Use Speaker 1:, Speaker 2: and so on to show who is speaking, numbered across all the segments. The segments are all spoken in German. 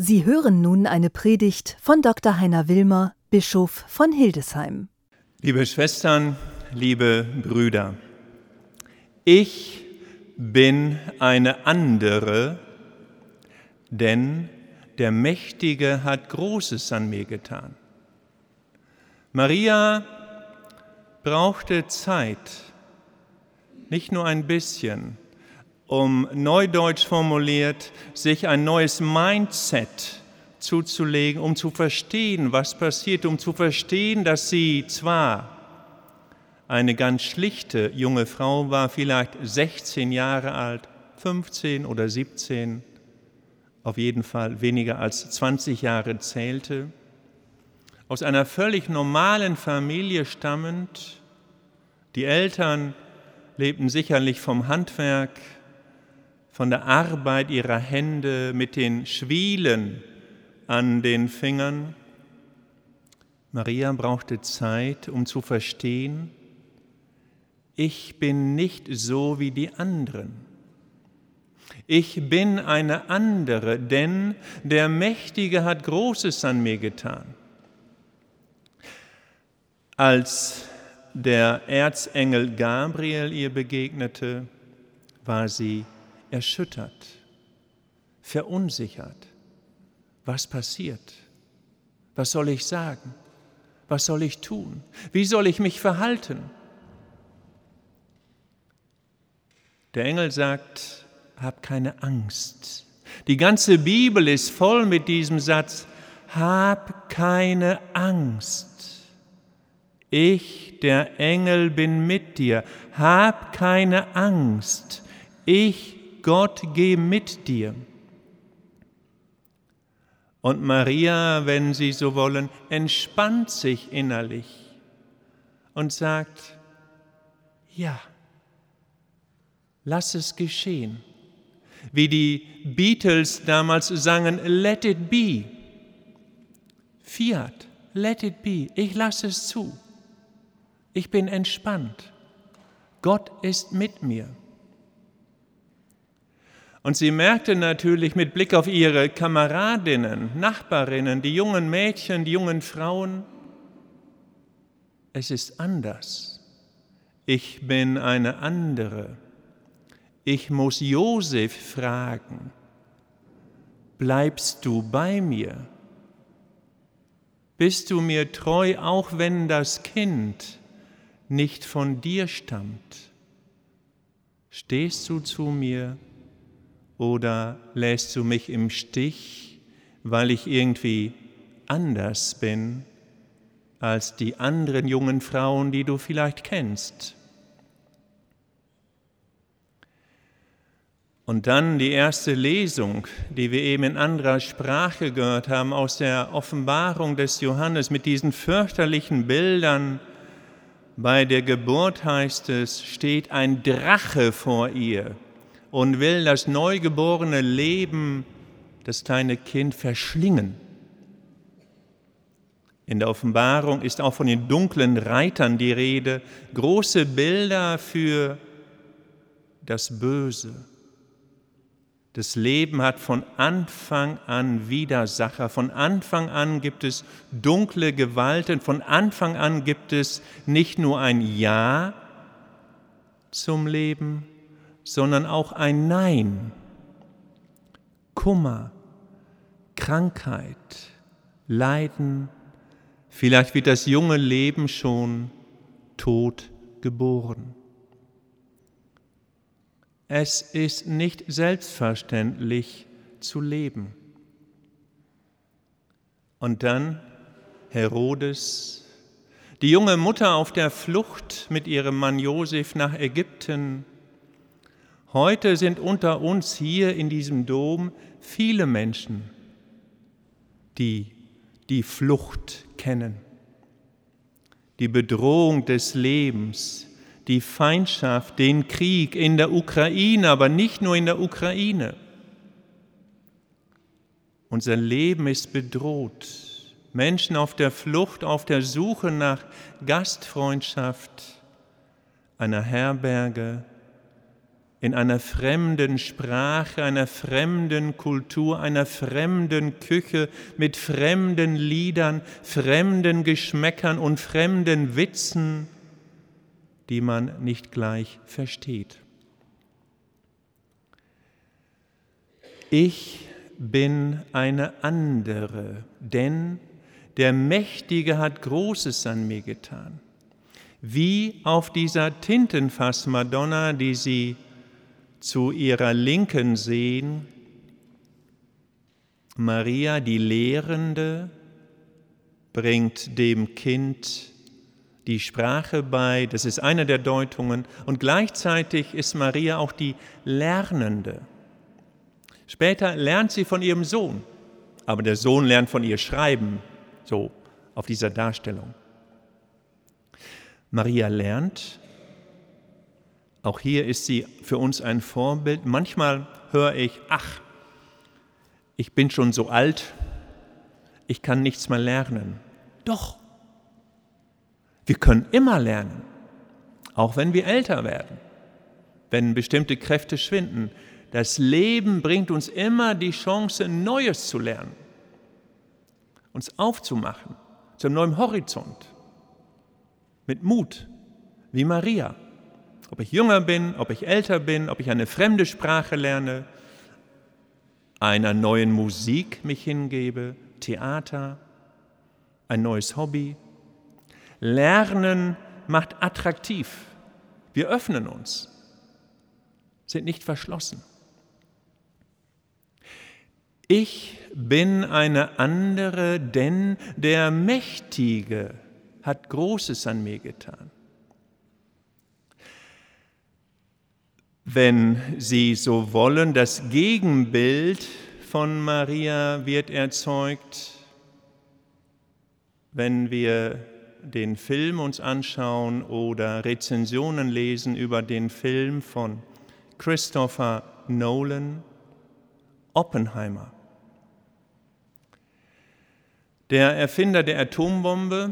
Speaker 1: Sie hören nun eine Predigt von Dr. Heiner Wilmer, Bischof von Hildesheim.
Speaker 2: Liebe Schwestern, liebe Brüder, ich bin eine andere, denn der Mächtige hat Großes an mir getan. Maria brauchte Zeit, nicht nur ein bisschen, um neudeutsch formuliert, sich ein neues Mindset zuzulegen, um zu verstehen, was passiert, um zu verstehen, dass sie zwar eine ganz schlichte junge Frau war, vielleicht 16 Jahre alt, 15 oder 17, auf jeden Fall weniger als 20 Jahre zählte, aus einer völlig normalen Familie stammend, die Eltern lebten sicherlich vom Handwerk, von der Arbeit ihrer Hände mit den Schwielen an den Fingern. Maria brauchte Zeit, um zu verstehen, ich bin nicht so wie die anderen. Ich bin eine andere, denn der Mächtige hat Großes an mir getan. Als der Erzengel Gabriel ihr begegnete, war sie erschüttert, verunsichert. Was passiert? Was soll ich sagen? Was soll ich tun? Wie soll ich mich verhalten? Der Engel sagt, hab keine Angst. Die ganze Bibel ist voll mit diesem Satz, hab keine Angst. Ich, der Engel, bin mit dir. Hab keine Angst. Ich Gott, geh mit dir. Und Maria, wenn Sie so wollen, entspannt sich innerlich und sagt, ja, lass es geschehen. Wie die Beatles damals sangen, let it be. Fiat, let it be. Ich lasse es zu. Ich bin entspannt. Gott ist mit mir. Und sie merkte natürlich mit Blick auf ihre Kameradinnen, Nachbarinnen, die jungen Mädchen, die jungen Frauen, es ist anders. Ich bin eine andere. Ich muss Josef fragen, bleibst du bei mir? Bist du mir treu, auch wenn das Kind nicht von dir stammt? Stehst du zu mir? Oder lässt du mich im Stich, weil ich irgendwie anders bin als die anderen jungen Frauen, die du vielleicht kennst? Und dann die erste Lesung, die wir eben in anderer Sprache gehört haben, aus der Offenbarung des Johannes mit diesen fürchterlichen Bildern. Bei der Geburt heißt es, steht ein Drache vor ihr und will das neugeborene Leben, das kleine Kind verschlingen. In der Offenbarung ist auch von den dunklen Reitern die Rede, große Bilder für das Böse. Das Leben hat von Anfang an Widersacher, von Anfang an gibt es dunkle Gewalten, von Anfang an gibt es nicht nur ein Ja zum Leben, sondern auch ein Nein, Kummer, Krankheit, Leiden, vielleicht wird das junge Leben schon tot geboren. Es ist nicht selbstverständlich zu leben. Und dann Herodes, die junge Mutter auf der Flucht mit ihrem Mann Josef nach Ägypten, Heute sind unter uns hier in diesem Dom viele Menschen, die die Flucht kennen, die Bedrohung des Lebens, die Feindschaft, den Krieg in der Ukraine, aber nicht nur in der Ukraine. Unser Leben ist bedroht. Menschen auf der Flucht, auf der Suche nach Gastfreundschaft, einer Herberge, in einer fremden Sprache, einer fremden Kultur, einer fremden Küche, mit fremden Liedern, fremden Geschmäckern und fremden Witzen, die man nicht gleich versteht. Ich bin eine andere, denn der Mächtige hat Großes an mir getan. Wie auf dieser Tintenfass-Madonna, die Sie zu ihrer Linken sehen, Maria, die Lehrende, bringt dem Kind die Sprache bei, das ist eine der Deutungen, und gleichzeitig ist Maria auch die Lernende. Später lernt sie von ihrem Sohn, aber der Sohn lernt von ihr schreiben, so auf dieser Darstellung. Maria lernt, auch hier ist sie für uns ein Vorbild. Manchmal höre ich, ach, ich bin schon so alt, ich kann nichts mehr lernen. Doch, wir können immer lernen, auch wenn wir älter werden, wenn bestimmte Kräfte schwinden. Das Leben bringt uns immer die Chance, Neues zu lernen, uns aufzumachen zu einem neuen Horizont, mit Mut, wie Maria. Ob ich jünger bin, ob ich älter bin, ob ich eine fremde Sprache lerne, einer neuen Musik mich hingebe, Theater, ein neues Hobby. Lernen macht attraktiv. Wir öffnen uns, sind nicht verschlossen. Ich bin eine andere, denn der Mächtige hat Großes an mir getan. Wenn Sie so wollen, das Gegenbild von Maria wird erzeugt, wenn wir den Film uns anschauen oder Rezensionen lesen über den Film von Christopher Nolan, Oppenheimer. Der Erfinder der Atombombe,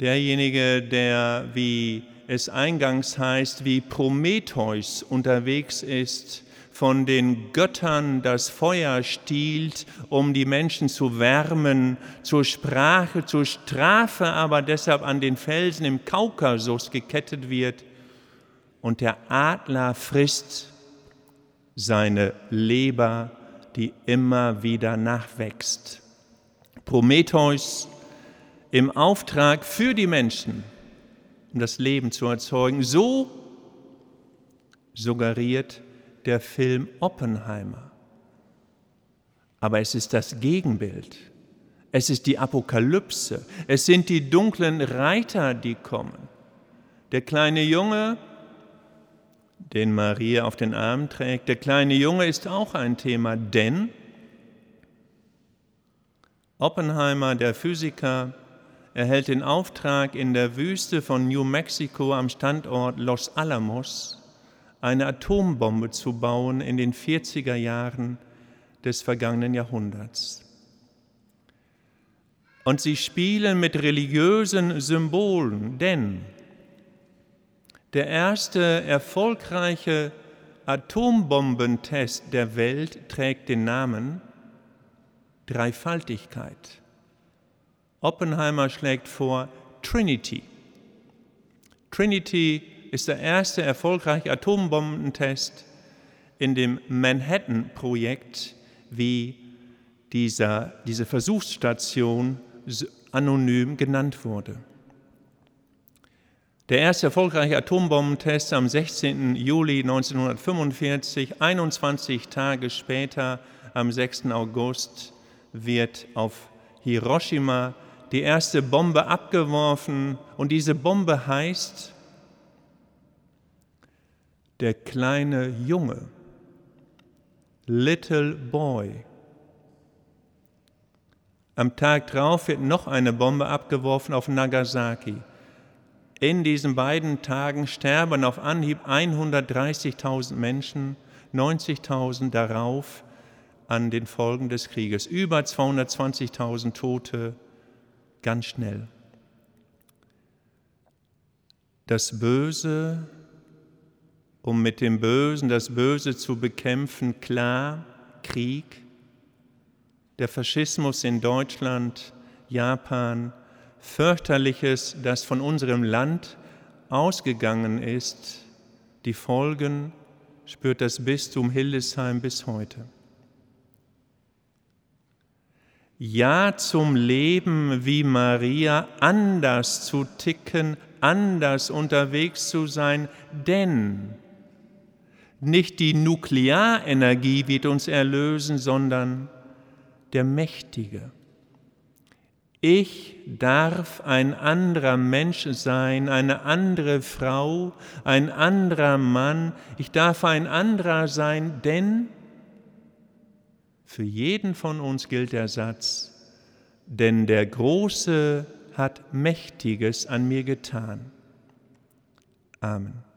Speaker 2: derjenige, der, wie es eingangs heißt, wie Prometheus unterwegs ist, von den Göttern das Feuer stiehlt, um die Menschen zu wärmen, zur Sprache, zur Strafe, aber deshalb an den Felsen im Kaukasus gekettet wird. Und der Adler frisst seine Leber die immer wieder nachwächst. Prometheus im Auftrag für die Menschen, um das Leben zu erzeugen. So suggeriert der Film Oppenheimer. Aber es ist das Gegenbild. Es ist die Apokalypse. Es sind die dunklen Reiter, die kommen. Der kleine Junge den Maria auf den Arm trägt. Der kleine Junge ist auch ein Thema, denn Oppenheimer, der Physiker, erhält den Auftrag, in der Wüste von New Mexico am Standort Los Alamos eine Atombombe zu bauen in den 40er Jahren des vergangenen Jahrhunderts. Und sie spielen mit religiösen Symbolen, denn der erste erfolgreiche Atombombentest der Welt trägt den Namen Dreifaltigkeit. Oppenheimer schlägt vor Trinity. Trinity ist der erste erfolgreiche Atombombentest in dem Manhattan-Projekt, wie dieser, diese Versuchsstation anonym genannt wurde. Der erste erfolgreiche Atombombentest am 16. Juli 1945, 21 Tage später, am 6. August, wird auf Hiroshima die erste Bombe abgeworfen und diese Bombe heißt der kleine Junge, Little Boy. Am Tag darauf wird noch eine Bombe abgeworfen auf Nagasaki. In diesen beiden Tagen sterben auf Anhieb 130.000 Menschen, 90.000 darauf an den Folgen des Krieges, über 220.000 Tote ganz schnell. Das Böse um mit dem Bösen das Böse zu bekämpfen, klar, Krieg, der Faschismus in Deutschland, Japan, fürchterliches, das von unserem Land ausgegangen ist, die Folgen spürt das Bistum Hildesheim bis heute. Ja zum Leben wie Maria, anders zu ticken, anders unterwegs zu sein, denn nicht die Nuklearenergie wird uns erlösen, sondern der Mächtige. Ich darf ein anderer Mensch sein, eine andere Frau, ein anderer Mann, ich darf ein anderer sein, denn für jeden von uns gilt der Satz, denn der Große hat Mächtiges an mir getan. Amen.